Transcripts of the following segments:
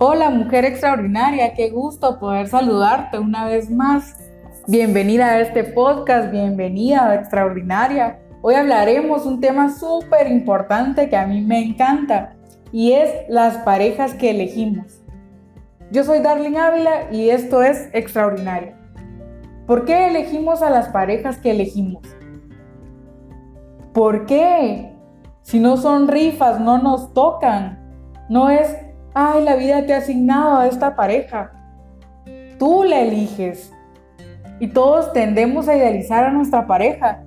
Hola mujer extraordinaria, qué gusto poder saludarte una vez más. Bienvenida a este podcast, bienvenida a Extraordinaria. Hoy hablaremos un tema súper importante que a mí me encanta y es las parejas que elegimos. Yo soy Darling Ávila y esto es Extraordinaria. ¿Por qué elegimos a las parejas que elegimos? ¿Por qué? Si no son rifas, no nos tocan. No es ay, la vida te ha asignado a esta pareja. Tú la eliges. Y todos tendemos a idealizar a nuestra pareja.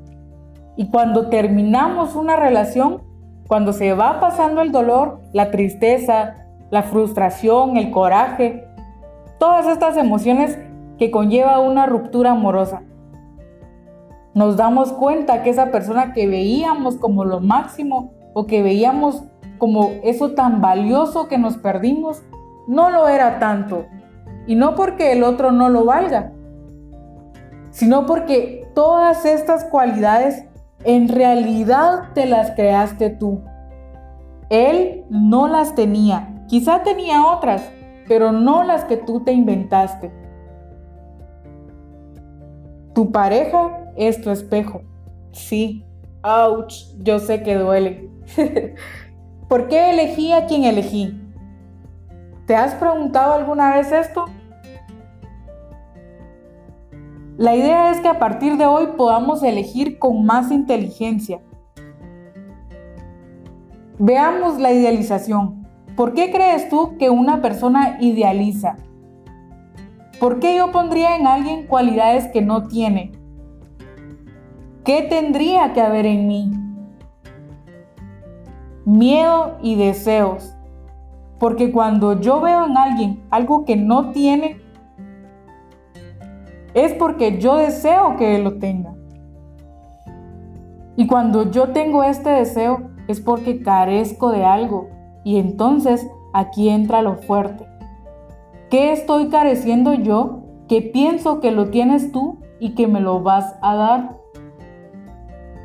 Y cuando terminamos una relación, cuando se va pasando el dolor, la tristeza, la frustración, el coraje, todas estas emociones que conlleva una ruptura amorosa, nos damos cuenta que esa persona que veíamos como lo máximo o que veíamos como eso tan valioso que nos perdimos, no lo era tanto. Y no porque el otro no lo valga, sino porque todas estas cualidades en realidad te las creaste tú. Él no las tenía, quizá tenía otras, pero no las que tú te inventaste. Tu pareja es tu espejo. Sí. Ouch, yo sé que duele. ¿Por qué elegí a quien elegí? ¿Te has preguntado alguna vez esto? La idea es que a partir de hoy podamos elegir con más inteligencia. Veamos la idealización. ¿Por qué crees tú que una persona idealiza? ¿Por qué yo pondría en alguien cualidades que no tiene? ¿Qué tendría que haber en mí? Miedo y deseos. Porque cuando yo veo en alguien algo que no tiene, es porque yo deseo que él lo tenga. Y cuando yo tengo este deseo, es porque carezco de algo. Y entonces aquí entra lo fuerte. ¿Qué estoy careciendo yo que pienso que lo tienes tú y que me lo vas a dar?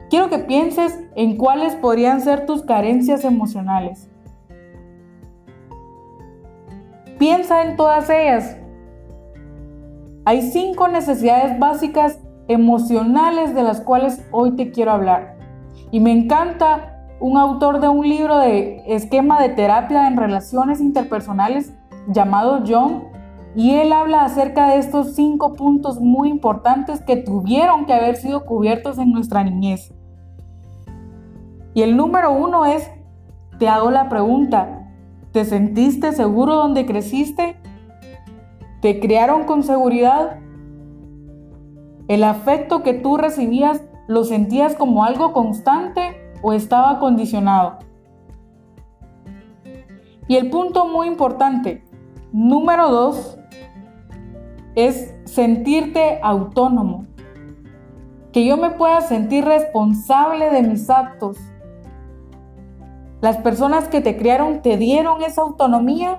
Quiero que pienses en cuáles podrían ser tus carencias emocionales. Piensa en todas ellas. Hay cinco necesidades básicas emocionales de las cuales hoy te quiero hablar. Y me encanta un autor de un libro de esquema de terapia en relaciones interpersonales llamado John. Y él habla acerca de estos cinco puntos muy importantes que tuvieron que haber sido cubiertos en nuestra niñez. Y el número uno es, te hago la pregunta, ¿te sentiste seguro donde creciste? ¿Te criaron con seguridad? ¿El afecto que tú recibías lo sentías como algo constante o estaba condicionado? Y el punto muy importante, número dos, es sentirte autónomo. Que yo me pueda sentir responsable de mis actos ¿Las personas que te criaron te dieron esa autonomía?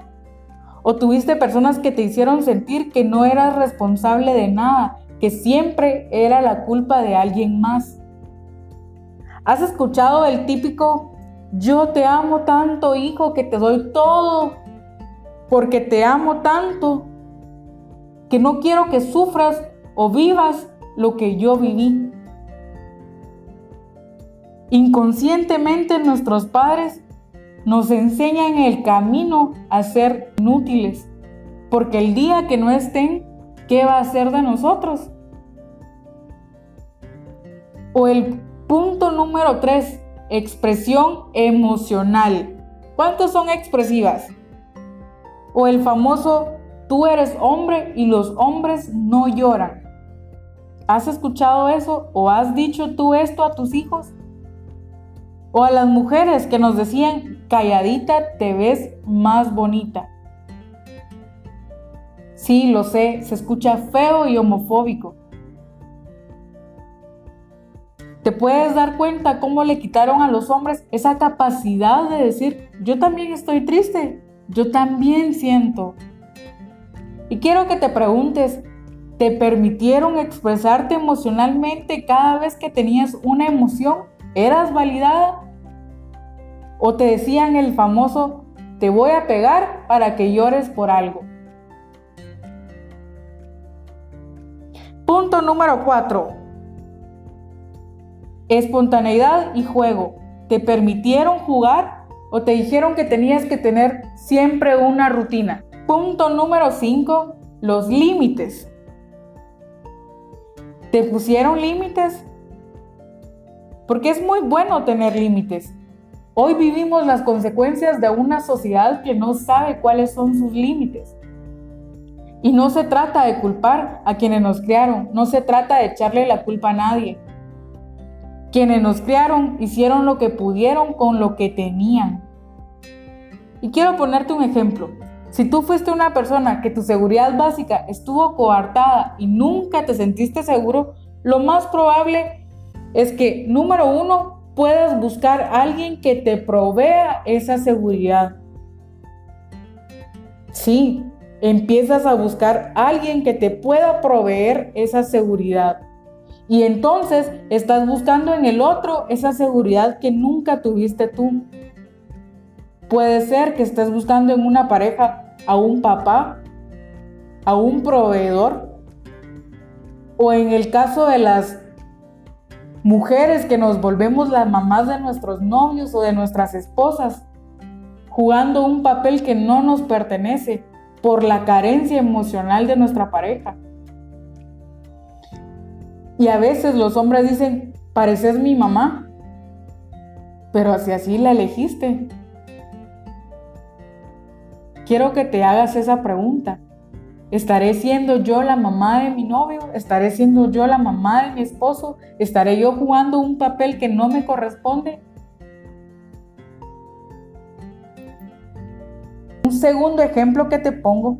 ¿O tuviste personas que te hicieron sentir que no eras responsable de nada, que siempre era la culpa de alguien más? ¿Has escuchado el típico, yo te amo tanto hijo que te doy todo, porque te amo tanto, que no quiero que sufras o vivas lo que yo viví? Inconscientemente nuestros padres nos enseñan el camino a ser inútiles, porque el día que no estén, ¿qué va a ser de nosotros? O el punto número 3, expresión emocional. ¿Cuántos son expresivas? O el famoso, tú eres hombre y los hombres no lloran. ¿Has escuchado eso o has dicho tú esto a tus hijos? O a las mujeres que nos decían, calladita te ves más bonita. Sí, lo sé, se escucha feo y homofóbico. Te puedes dar cuenta cómo le quitaron a los hombres esa capacidad de decir, yo también estoy triste, yo también siento. Y quiero que te preguntes, ¿te permitieron expresarte emocionalmente cada vez que tenías una emoción? ¿Eras validada? O te decían el famoso, te voy a pegar para que llores por algo. Punto número 4. Espontaneidad y juego. ¿Te permitieron jugar o te dijeron que tenías que tener siempre una rutina? Punto número 5. Los límites. ¿Te pusieron límites? Porque es muy bueno tener límites. Hoy vivimos las consecuencias de una sociedad que no sabe cuáles son sus límites. Y no se trata de culpar a quienes nos criaron, no se trata de echarle la culpa a nadie. Quienes nos criaron hicieron lo que pudieron con lo que tenían. Y quiero ponerte un ejemplo. Si tú fuiste una persona que tu seguridad básica estuvo coartada y nunca te sentiste seguro, lo más probable es que, número uno, puedas buscar a alguien que te provea esa seguridad. Sí, empiezas a buscar a alguien que te pueda proveer esa seguridad. Y entonces estás buscando en el otro esa seguridad que nunca tuviste tú. Puede ser que estés buscando en una pareja a un papá, a un proveedor, o en el caso de las mujeres que nos volvemos las mamás de nuestros novios o de nuestras esposas, jugando un papel que no nos pertenece por la carencia emocional de nuestra pareja. Y a veces los hombres dicen, pareces mi mamá, pero si así la elegiste. Quiero que te hagas esa pregunta. ¿Estaré siendo yo la mamá de mi novio? ¿Estaré siendo yo la mamá de mi esposo? ¿Estaré yo jugando un papel que no me corresponde? Un segundo ejemplo que te pongo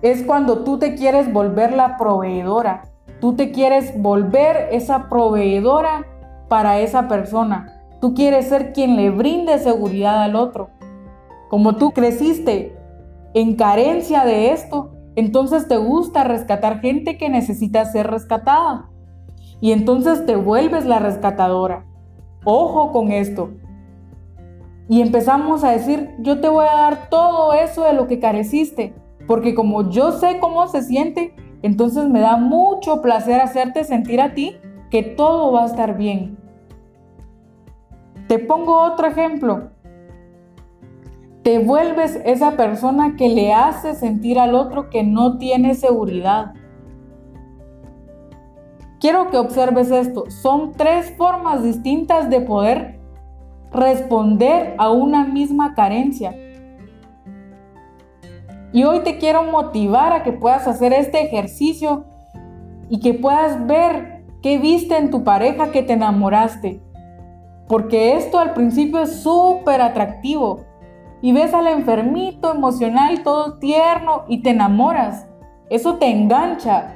es cuando tú te quieres volver la proveedora. Tú te quieres volver esa proveedora para esa persona. Tú quieres ser quien le brinde seguridad al otro. Como tú creciste en carencia de esto, entonces te gusta rescatar gente que necesita ser rescatada. Y entonces te vuelves la rescatadora. Ojo con esto. Y empezamos a decir, yo te voy a dar todo eso de lo que careciste. Porque como yo sé cómo se siente, entonces me da mucho placer hacerte sentir a ti que todo va a estar bien. Te pongo otro ejemplo te vuelves esa persona que le hace sentir al otro que no tiene seguridad. Quiero que observes esto. Son tres formas distintas de poder responder a una misma carencia. Y hoy te quiero motivar a que puedas hacer este ejercicio y que puedas ver qué viste en tu pareja que te enamoraste. Porque esto al principio es súper atractivo y ves al enfermito emocional todo tierno y te enamoras. Eso te engancha.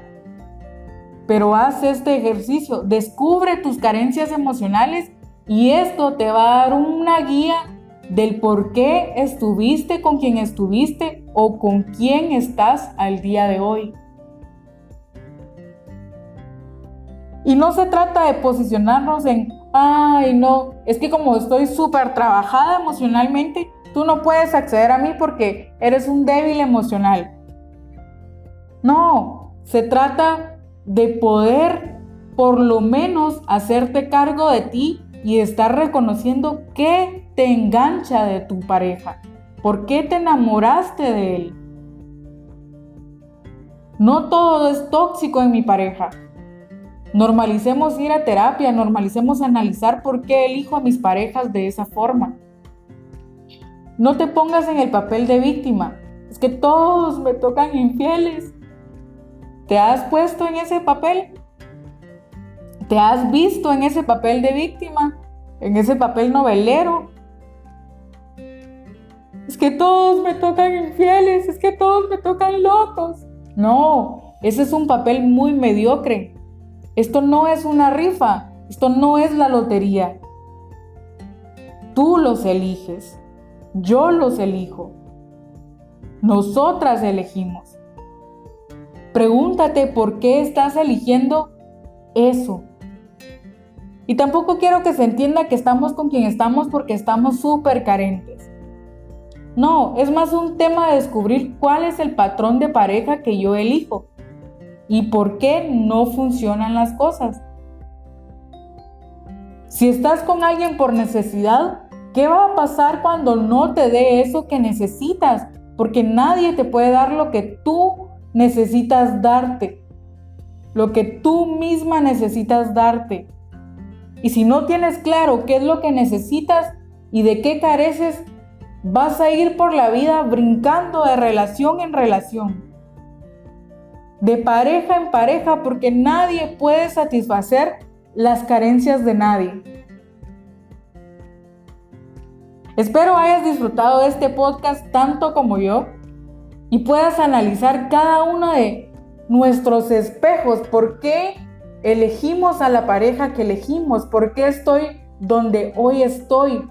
Pero haz este ejercicio, descubre tus carencias emocionales y esto te va a dar una guía del por qué estuviste con quien estuviste o con quién estás al día de hoy. Y no se trata de posicionarnos en, ay no, es que como estoy súper trabajada emocionalmente, Tú no puedes acceder a mí porque eres un débil emocional. No, se trata de poder por lo menos hacerte cargo de ti y estar reconociendo qué te engancha de tu pareja, por qué te enamoraste de él. No todo es tóxico en mi pareja. Normalicemos ir a terapia, normalicemos analizar por qué elijo a mis parejas de esa forma. No te pongas en el papel de víctima. Es que todos me tocan infieles. ¿Te has puesto en ese papel? ¿Te has visto en ese papel de víctima? ¿En ese papel novelero? Es que todos me tocan infieles, es que todos me tocan locos. No, ese es un papel muy mediocre. Esto no es una rifa, esto no es la lotería. Tú los eliges. Yo los elijo. Nosotras elegimos. Pregúntate por qué estás eligiendo eso. Y tampoco quiero que se entienda que estamos con quien estamos porque estamos súper carentes. No, es más un tema de descubrir cuál es el patrón de pareja que yo elijo y por qué no funcionan las cosas. Si estás con alguien por necesidad, ¿qué va a pasar cuando no te dé eso que necesitas? Porque nadie te puede dar lo que tú necesitas darte, lo que tú misma necesitas darte. Y si no tienes claro qué es lo que necesitas y de qué careces, vas a ir por la vida brincando de relación en relación, de pareja en pareja, porque nadie puede satisfacer las carencias de nadie. Espero hayas disfrutado de este podcast tanto como yo y puedas analizar cada uno de nuestros espejos, por qué elegimos a la pareja que elegimos, por qué estoy donde hoy estoy,